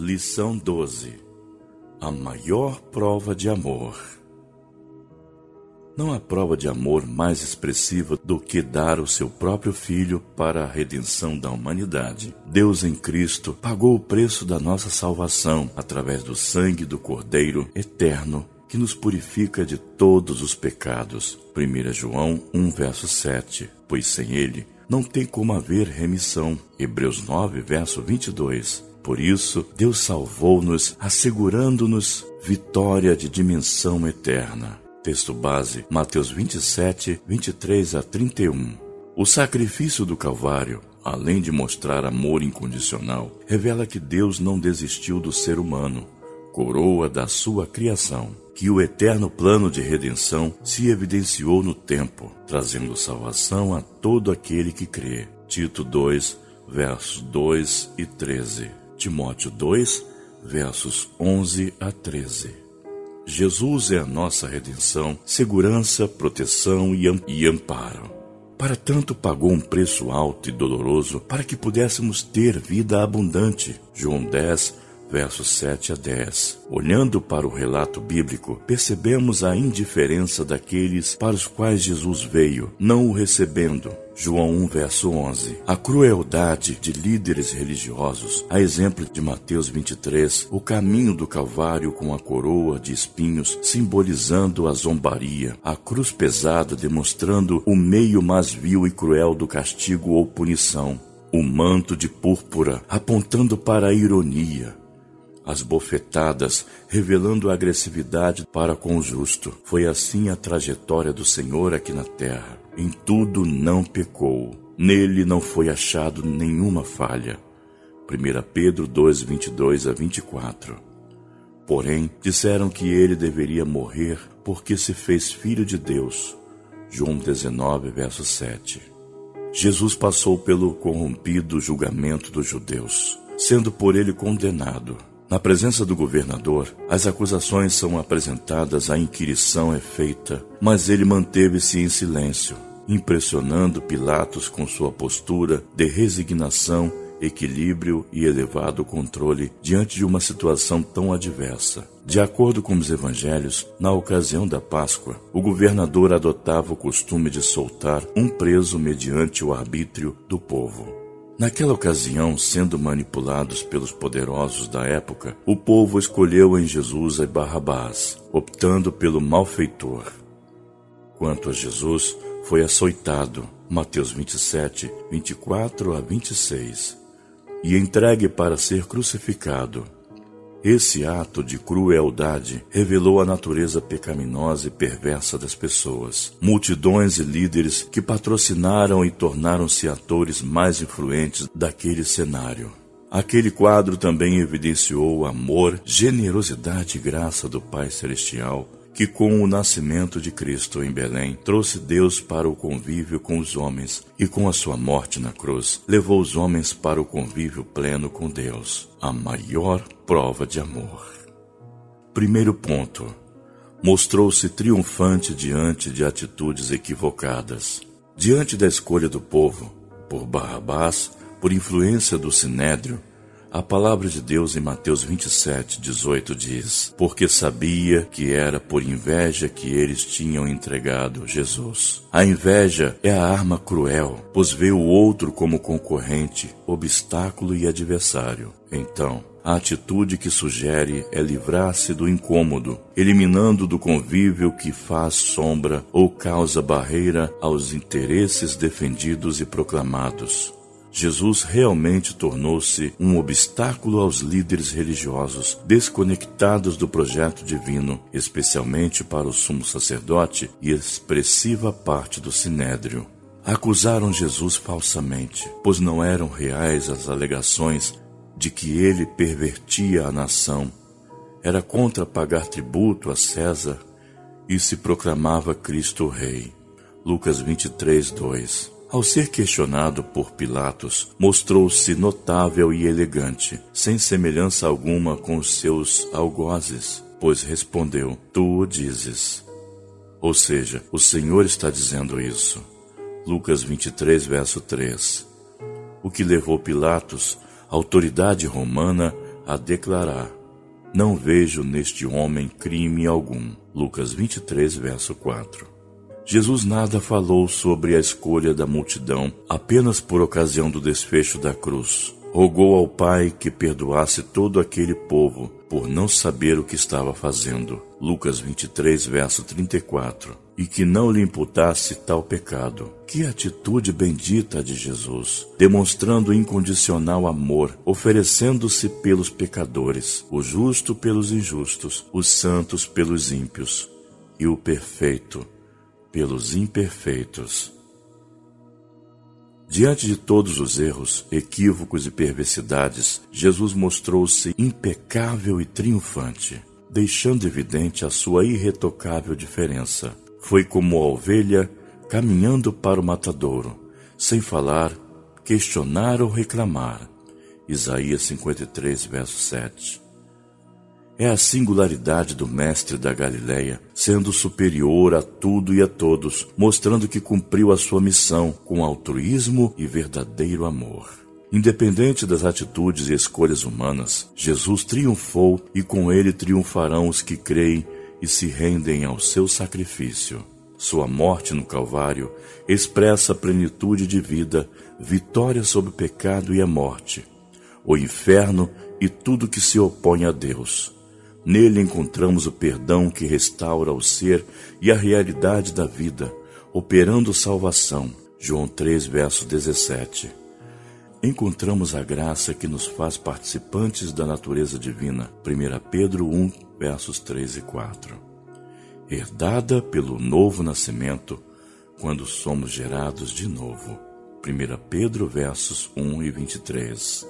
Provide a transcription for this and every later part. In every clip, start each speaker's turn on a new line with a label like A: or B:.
A: Lição 12 A maior prova de amor. Não há prova de amor mais expressiva do que dar o seu próprio filho para a redenção da humanidade. Deus em Cristo pagou o preço da nossa salvação através do sangue do Cordeiro eterno que nos purifica de todos os pecados. 1 João 1 verso 7. Pois sem ele não tem como haver remissão. Hebreus 9 verso 22. Por isso, Deus salvou-nos, assegurando-nos vitória de dimensão eterna. Texto base, Mateus 27, 23 a 31. O sacrifício do Calvário, além de mostrar amor incondicional, revela que Deus não desistiu do ser humano, coroa da sua criação, que o eterno plano de redenção se evidenciou no tempo, trazendo salvação a todo aquele que crê. Tito 2, versos 2 e 13. Timóteo 2, versos 11 a 13. Jesus é a nossa redenção, segurança, proteção e amparo. Para tanto pagou um preço alto e doloroso para que pudéssemos ter vida abundante. João 10, versos 7 a 10. Olhando para o relato bíblico, percebemos a indiferença daqueles para os quais Jesus veio, não o recebendo. João 1, verso 11. A crueldade de líderes religiosos, a exemplo de Mateus 23, o caminho do Calvário com a coroa de espinhos simbolizando a zombaria, a cruz pesada demonstrando o meio mais vil e cruel do castigo ou punição, o manto de púrpura apontando para a ironia, as bofetadas, revelando agressividade para com o justo. Foi assim a trajetória do Senhor aqui na terra. Em tudo não pecou. Nele não foi achado nenhuma falha. 1 Pedro 2, 22 a 24. Porém, disseram que ele deveria morrer porque se fez filho de Deus. João 19, verso 7. Jesus passou pelo corrompido julgamento dos judeus, sendo por ele condenado na presença do governador, as acusações são apresentadas, a inquirição é feita, mas ele manteve-se em silêncio, impressionando Pilatos com sua postura de resignação, equilíbrio e elevado controle diante de uma situação tão adversa. De acordo com os evangelhos, na ocasião da Páscoa, o governador adotava o costume de soltar um preso mediante o arbítrio do povo. Naquela ocasião, sendo manipulados pelos poderosos da época, o povo escolheu em Jesus a Barrabás, optando pelo malfeitor. Quanto a Jesus, foi açoitado, Mateus 27, 24 a 26, e entregue para ser crucificado. Esse ato de crueldade revelou a natureza pecaminosa e perversa das pessoas. Multidões e líderes que patrocinaram e tornaram-se atores mais influentes daquele cenário. Aquele quadro também evidenciou o amor, generosidade e graça do Pai Celestial que com o nascimento de Cristo em Belém trouxe Deus para o convívio com os homens e com a sua morte na cruz levou os homens para o convívio pleno com Deus, a maior prova de amor. Primeiro ponto. Mostrou-se triunfante diante de atitudes equivocadas. Diante da escolha do povo, por Barrabás, por influência do Sinédrio, a palavra de Deus em Mateus 27, 18 diz: Porque sabia que era por inveja que eles tinham entregado Jesus. A inveja é a arma cruel, pois vê o outro como concorrente, obstáculo e adversário. Então, a atitude que sugere é livrar-se do incômodo, eliminando do convívio que faz sombra ou causa barreira aos interesses defendidos e proclamados. Jesus realmente tornou-se um obstáculo aos líderes religiosos desconectados do projeto divino, especialmente para o sumo sacerdote e expressiva parte do sinédrio. Acusaram Jesus falsamente, pois não eram reais as alegações de que ele pervertia a nação, era contra pagar tributo a César e se proclamava Cristo Rei. Lucas 23, 2 ao ser questionado por Pilatos, mostrou-se notável e elegante, sem semelhança alguma com os seus algozes, pois respondeu: Tu o dizes. Ou seja, o Senhor está dizendo isso. Lucas 23, verso 3. O que levou Pilatos, autoridade romana, a declarar: Não vejo neste homem crime algum. Lucas 23, verso 4. Jesus nada falou sobre a escolha da multidão apenas por ocasião do desfecho da cruz. Rogou ao Pai que perdoasse todo aquele povo por não saber o que estava fazendo. Lucas 23, verso 34. E que não lhe imputasse tal pecado. Que atitude bendita de Jesus, demonstrando incondicional amor, oferecendo-se pelos pecadores, o justo pelos injustos, os santos pelos ímpios e o perfeito pelos imperfeitos. Diante de todos os erros, equívocos e perversidades, Jesus mostrou-se impecável e triunfante, deixando evidente a sua irretocável diferença. Foi como a ovelha caminhando para o matadouro, sem falar, questionar ou reclamar. Isaías 53, verso 7 é a singularidade do Mestre da Galileia, sendo superior a tudo e a todos, mostrando que cumpriu a sua missão com altruísmo e verdadeiro amor. Independente das atitudes e escolhas humanas, Jesus triunfou e com ele triunfarão os que creem e se rendem ao seu sacrifício. Sua morte no Calvário expressa plenitude de vida, vitória sobre o pecado e a morte, o inferno e tudo que se opõe a Deus. Nele encontramos o perdão que restaura o ser e a realidade da vida, operando salvação. João 3, verso 17. Encontramos a graça que nos faz participantes da natureza divina. 1 Pedro 1, versos 3 e 4. Herdada pelo novo nascimento, quando somos gerados de novo. 1 Pedro, versos 1 e 23.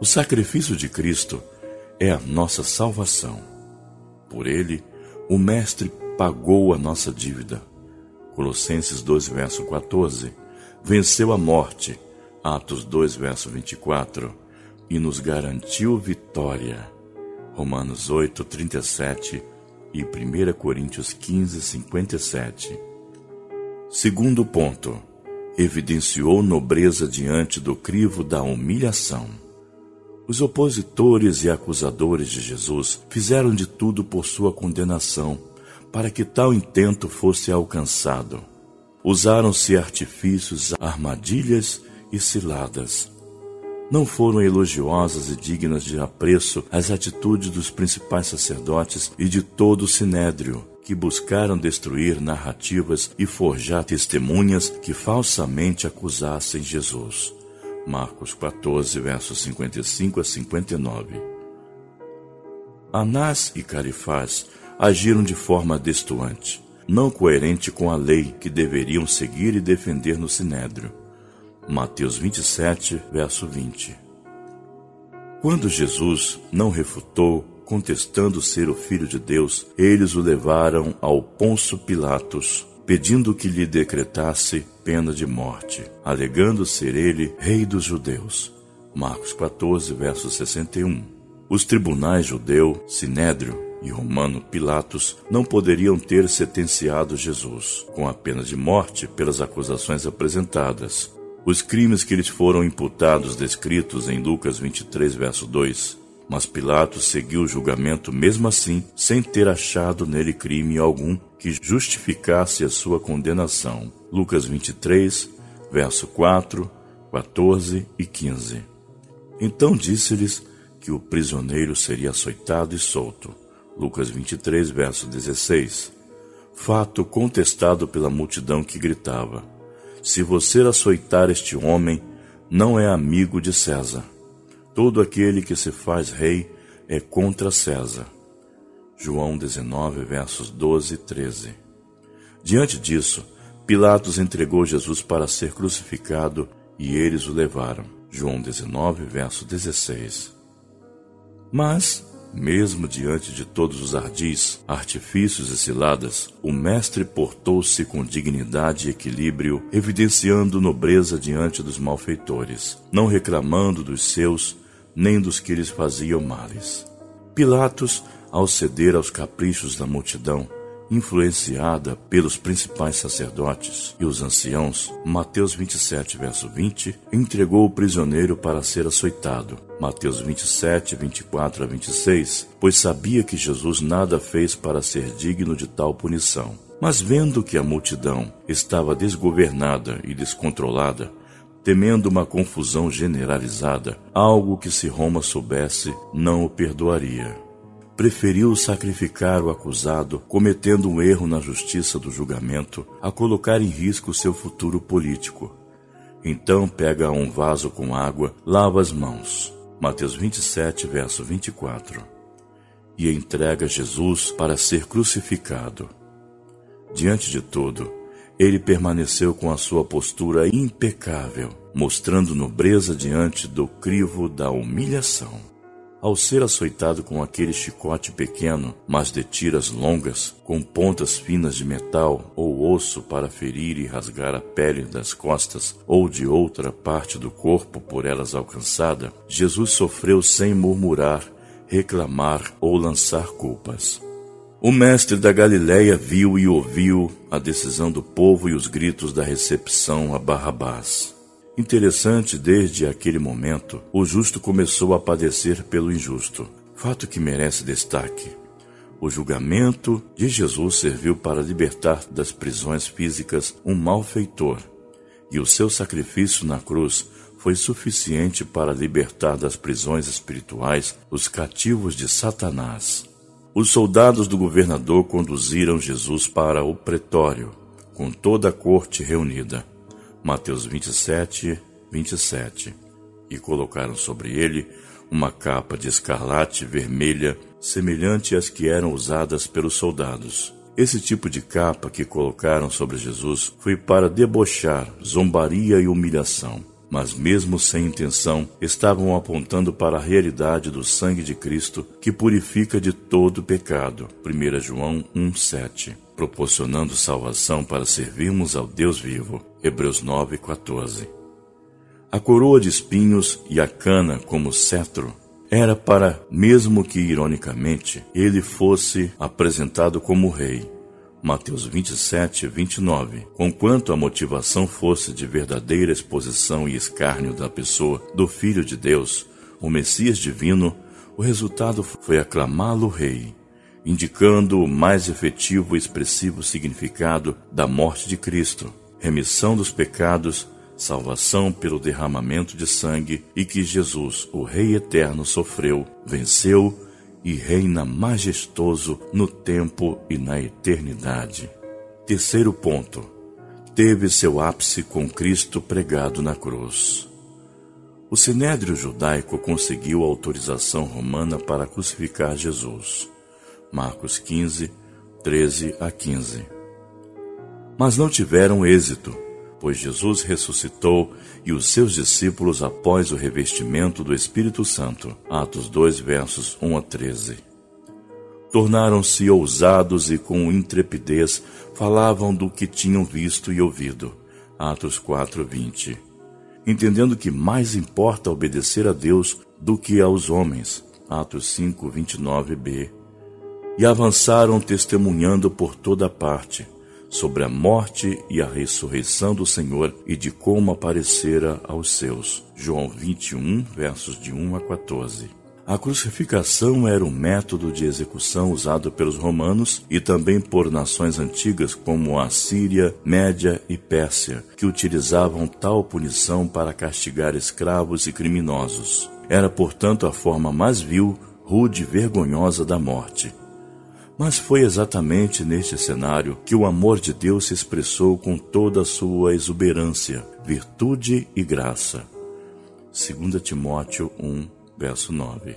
A: O sacrifício de Cristo é a nossa salvação. Por ele, o Mestre pagou a nossa dívida. Colossenses 2, verso 14. Venceu a morte. Atos 2, verso 24. E nos garantiu vitória. Romanos 8, 37 e 1 Coríntios 15, 57. Segundo ponto. Evidenciou nobreza diante do crivo da humilhação. Os opositores e acusadores de Jesus fizeram de tudo por sua condenação, para que tal intento fosse alcançado. Usaram-se artifícios, armadilhas e ciladas. Não foram elogiosas e dignas de apreço as atitudes dos principais sacerdotes e de todo o sinédrio, que buscaram destruir narrativas e forjar testemunhas que falsamente acusassem Jesus. Marcos 14, versos 55 a 59. Anás e Carifás agiram de forma destoante, não coerente com a lei que deveriam seguir e defender no Sinédrio. Mateus 27, verso 20. Quando Jesus não refutou, contestando ser o Filho de Deus, eles o levaram ao Ponço Pilatos, pedindo que lhe decretasse pena de morte, alegando ser ele rei dos judeus. Marcos 14, verso 61. Os tribunais judeu, Sinédrio e romano Pilatos não poderiam ter sentenciado Jesus com a pena de morte pelas acusações apresentadas. Os crimes que lhes foram imputados descritos em Lucas 23, verso 2 mas Pilatos seguiu o julgamento mesmo assim, sem ter achado nele crime algum que justificasse a sua condenação. Lucas 23, verso 4, 14 e 15. Então disse-lhes que o prisioneiro seria açoitado e solto. Lucas 23, verso 16. Fato contestado pela multidão que gritava: Se você açoitar este homem, não é amigo de César. Todo aquele que se faz rei é contra César. João 19, versos 12 e 13. Diante disso, Pilatos entregou Jesus para ser crucificado e eles o levaram. João 19, verso 16. Mas, mesmo diante de todos os ardis, artifícios e ciladas, o mestre portou-se com dignidade e equilíbrio, evidenciando nobreza diante dos malfeitores, não reclamando dos seus, nem dos que lhes faziam males. Pilatos, ao ceder aos caprichos da multidão, influenciada pelos principais sacerdotes e os anciãos, Mateus 27, verso 20, entregou o prisioneiro para ser açoitado. Mateus 27, 24 a 26, pois sabia que Jesus nada fez para ser digno de tal punição. Mas vendo que a multidão estava desgovernada e descontrolada, temendo uma confusão generalizada, algo que se Roma soubesse, não o perdoaria preferiu sacrificar o acusado, cometendo um erro na justiça do julgamento, a colocar em risco seu futuro político. Então pega um vaso com água, lava as mãos. Mateus 27, verso 24. E entrega Jesus para ser crucificado. Diante de tudo, ele permaneceu com a sua postura impecável, mostrando nobreza diante do crivo da humilhação. Ao ser açoitado com aquele chicote pequeno, mas de tiras longas, com pontas finas de metal ou osso para ferir e rasgar a pele das costas ou de outra parte do corpo por elas alcançada, Jesus sofreu sem murmurar, reclamar ou lançar culpas. O mestre da Galiléia viu e ouviu a decisão do povo e os gritos da recepção a Barrabás. Interessante, desde aquele momento, o justo começou a padecer pelo injusto, fato que merece destaque. O julgamento de Jesus serviu para libertar das prisões físicas um malfeitor, e o seu sacrifício na cruz foi suficiente para libertar das prisões espirituais os cativos de Satanás. Os soldados do governador conduziram Jesus para o pretório, com toda a corte reunida. Mateus 27, 27. E colocaram sobre ele uma capa de escarlate vermelha, semelhante às que eram usadas pelos soldados. Esse tipo de capa que colocaram sobre Jesus foi para debochar, zombaria e humilhação. Mas, mesmo sem intenção, estavam apontando para a realidade do sangue de Cristo que purifica de todo pecado. 1 João 1,7 proporcionando salvação para servirmos ao Deus vivo. Hebreus 9:14. A coroa de espinhos e a cana como cetro era para, mesmo que ironicamente, ele fosse apresentado como rei. Mateus 27, 29. Conquanto a motivação fosse de verdadeira exposição e escárnio da pessoa do Filho de Deus, o Messias divino, o resultado foi aclamá-lo rei indicando o mais efetivo e expressivo significado da morte de Cristo, remissão dos pecados, salvação pelo derramamento de sangue e que Jesus, o Rei eterno, sofreu, venceu e reina majestoso no tempo e na eternidade. Terceiro ponto. Teve seu ápice com Cristo pregado na cruz. O sinédrio judaico conseguiu a autorização romana para crucificar Jesus. Marcos 15, 13 a 15. Mas não tiveram êxito, pois Jesus ressuscitou e os seus discípulos após o revestimento do Espírito Santo. Atos 2, versos 1 a 13. Tornaram-se ousados e com intrepidez falavam do que tinham visto e ouvido. Atos 4, 20. Entendendo que mais importa obedecer a Deus do que aos homens. Atos 5, 29b e avançaram testemunhando por toda parte sobre a morte e a ressurreição do Senhor e de como aparecera aos seus. João 21, versos de 1 a 14. A crucificação era um método de execução usado pelos romanos e também por nações antigas como a Síria, Média e Pérsia, que utilizavam tal punição para castigar escravos e criminosos. Era, portanto, a forma mais vil, rude e vergonhosa da morte. Mas foi exatamente neste cenário que o amor de Deus se expressou com toda a sua exuberância, virtude e graça. 2 Timóteo 1, verso 9.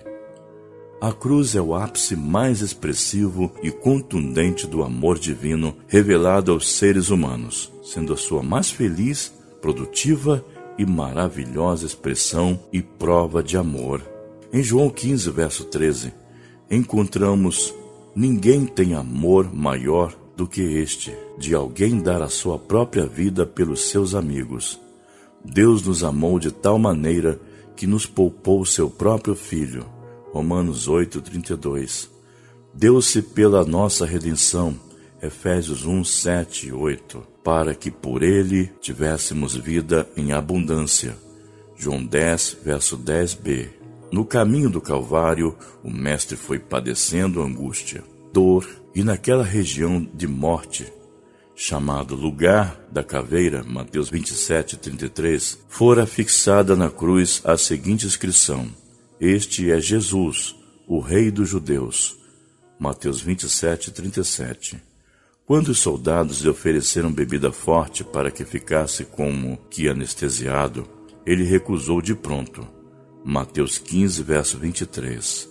A: A cruz é o ápice mais expressivo e contundente do amor divino revelado aos seres humanos, sendo a sua mais feliz, produtiva e maravilhosa expressão e prova de amor. Em João 15, verso 13, encontramos Ninguém tem amor maior do que este, de alguém dar a sua própria vida pelos seus amigos. Deus nos amou de tal maneira que nos poupou seu próprio Filho. Romanos 8:32. Deu-se pela nossa redenção, Efésios 1, 7 e 8, para que por ele tivéssemos vida em abundância. João 10, verso 10b. No caminho do Calvário, o Mestre foi padecendo angústia, dor e naquela região de morte, chamado lugar da caveira, Mateus 27, 33, fora fixada na cruz a seguinte inscrição: Este é Jesus, o Rei dos Judeus. Mateus 27, 37. Quando os soldados lhe ofereceram bebida forte para que ficasse como que anestesiado, ele recusou de pronto. Mateus 15, verso 23.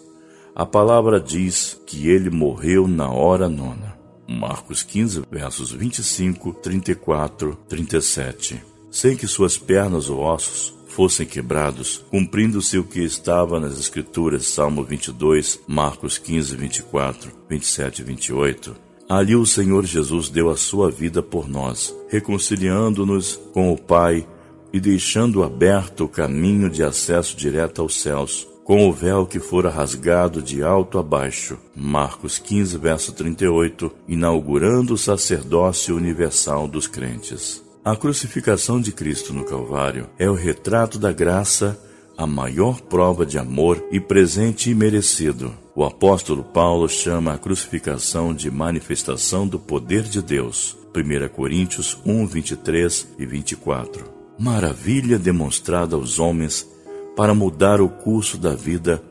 A: A palavra diz que ele morreu na hora nona. Marcos 15, versos 25, 34, 37. Sem que suas pernas ou ossos fossem quebrados, cumprindo-se o que estava nas Escrituras, Salmo 22, Marcos 15, 24, 27 e 28. Ali o Senhor Jesus deu a sua vida por nós, reconciliando-nos com o Pai e deixando aberto o caminho de acesso direto aos céus com o véu que fora rasgado de alto a baixo. Marcos 15, verso 38, inaugurando o sacerdócio universal dos crentes. A crucificação de Cristo no Calvário é o retrato da graça, a maior prova de amor e presente imerecido. O apóstolo Paulo chama a crucificação de manifestação do poder de Deus. 1 Coríntios 1, 23 e 24. Maravilha demonstrada aos homens para mudar o curso da vida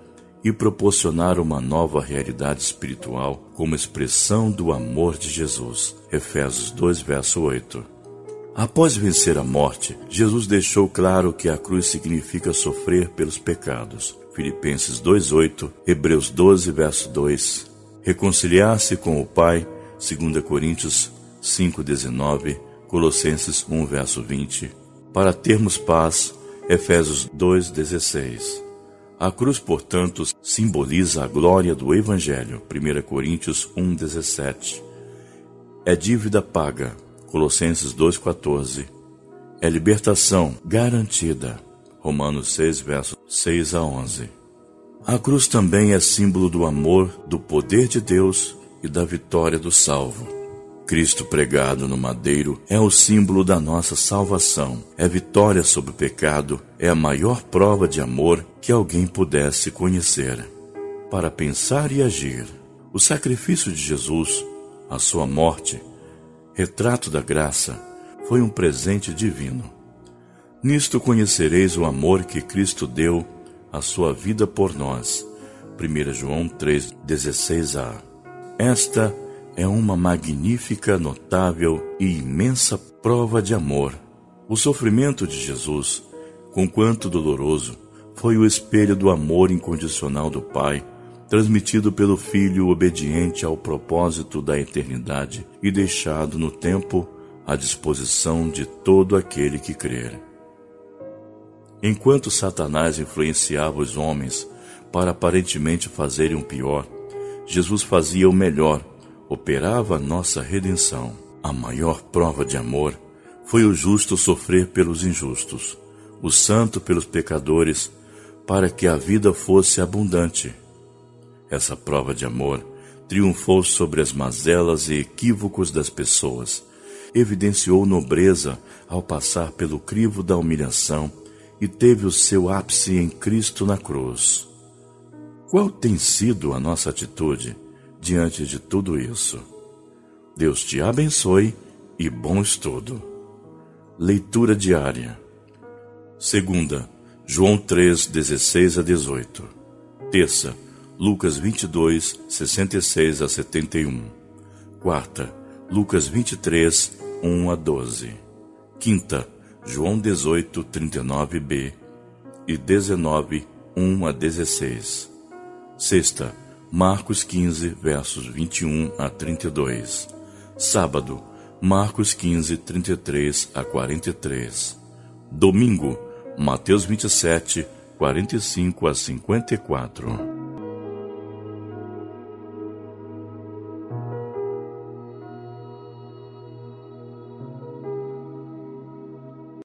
A: e proporcionar uma nova realidade espiritual como expressão do amor de Jesus. Efésios 2, verso 8. Após vencer a morte, Jesus deixou claro que a cruz significa sofrer pelos pecados. Filipenses 2:8, Hebreus 12, verso 2. Reconciliar-se com o Pai, 2 Coríntios 5:19, Colossenses 1, verso 20. Para termos paz, Efésios 2,16. A cruz, portanto, simboliza a glória do Evangelho. 1 Coríntios 1,17. É dívida paga. Colossenses 2,14. É libertação garantida. Romanos 6, versos 6 a 11. A cruz também é símbolo do amor, do poder de Deus e da vitória do salvo. Cristo pregado no madeiro é o símbolo da nossa salvação, é vitória sobre o pecado, é a maior prova de amor que alguém pudesse conhecer. Para pensar e agir, o sacrifício de Jesus, a sua morte, retrato da graça, foi um presente divino. Nisto conhecereis o amor que Cristo deu a sua vida por nós. 1 João 3,16a. Esta é uma magnífica, notável e imensa prova de amor. O sofrimento de Jesus, conquanto doloroso, foi o espelho do amor incondicional do Pai, transmitido pelo Filho obediente ao propósito da eternidade e deixado no tempo à disposição de todo aquele que crer. Enquanto Satanás influenciava os homens para aparentemente fazerem o pior, Jesus fazia o melhor operava a nossa redenção. A maior prova de amor foi o justo sofrer pelos injustos, o santo pelos pecadores, para que a vida fosse abundante. Essa prova de amor triunfou sobre as mazelas e equívocos das pessoas, evidenciou nobreza ao passar pelo crivo da humilhação e teve o seu ápice em Cristo na cruz. Qual tem sido a nossa atitude? Diante de tudo isso. Deus te abençoe e bom estudo. Leitura diária. Segunda, João 3, 16 a 18. Terça, Lucas 22, 66 a 71. Quarta, Lucas 23, 1 a 12. Quinta, João 18, 39b e 19, 1 a 16. Sexta, Marcos 15, versos 21 a 32. Sábado, Marcos 15, 33 a 43. Domingo, Mateus 27, 45 a 54.